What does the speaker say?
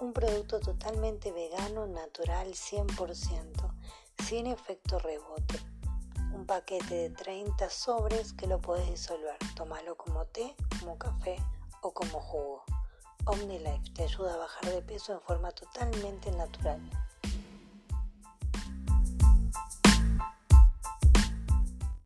un producto totalmente vegano, natural, 100%, sin efecto rebote. Un paquete de 30 sobres que lo puedes disolver. Tómalo como té, como café o como jugo. OmniLife te ayuda a bajar de peso en forma totalmente natural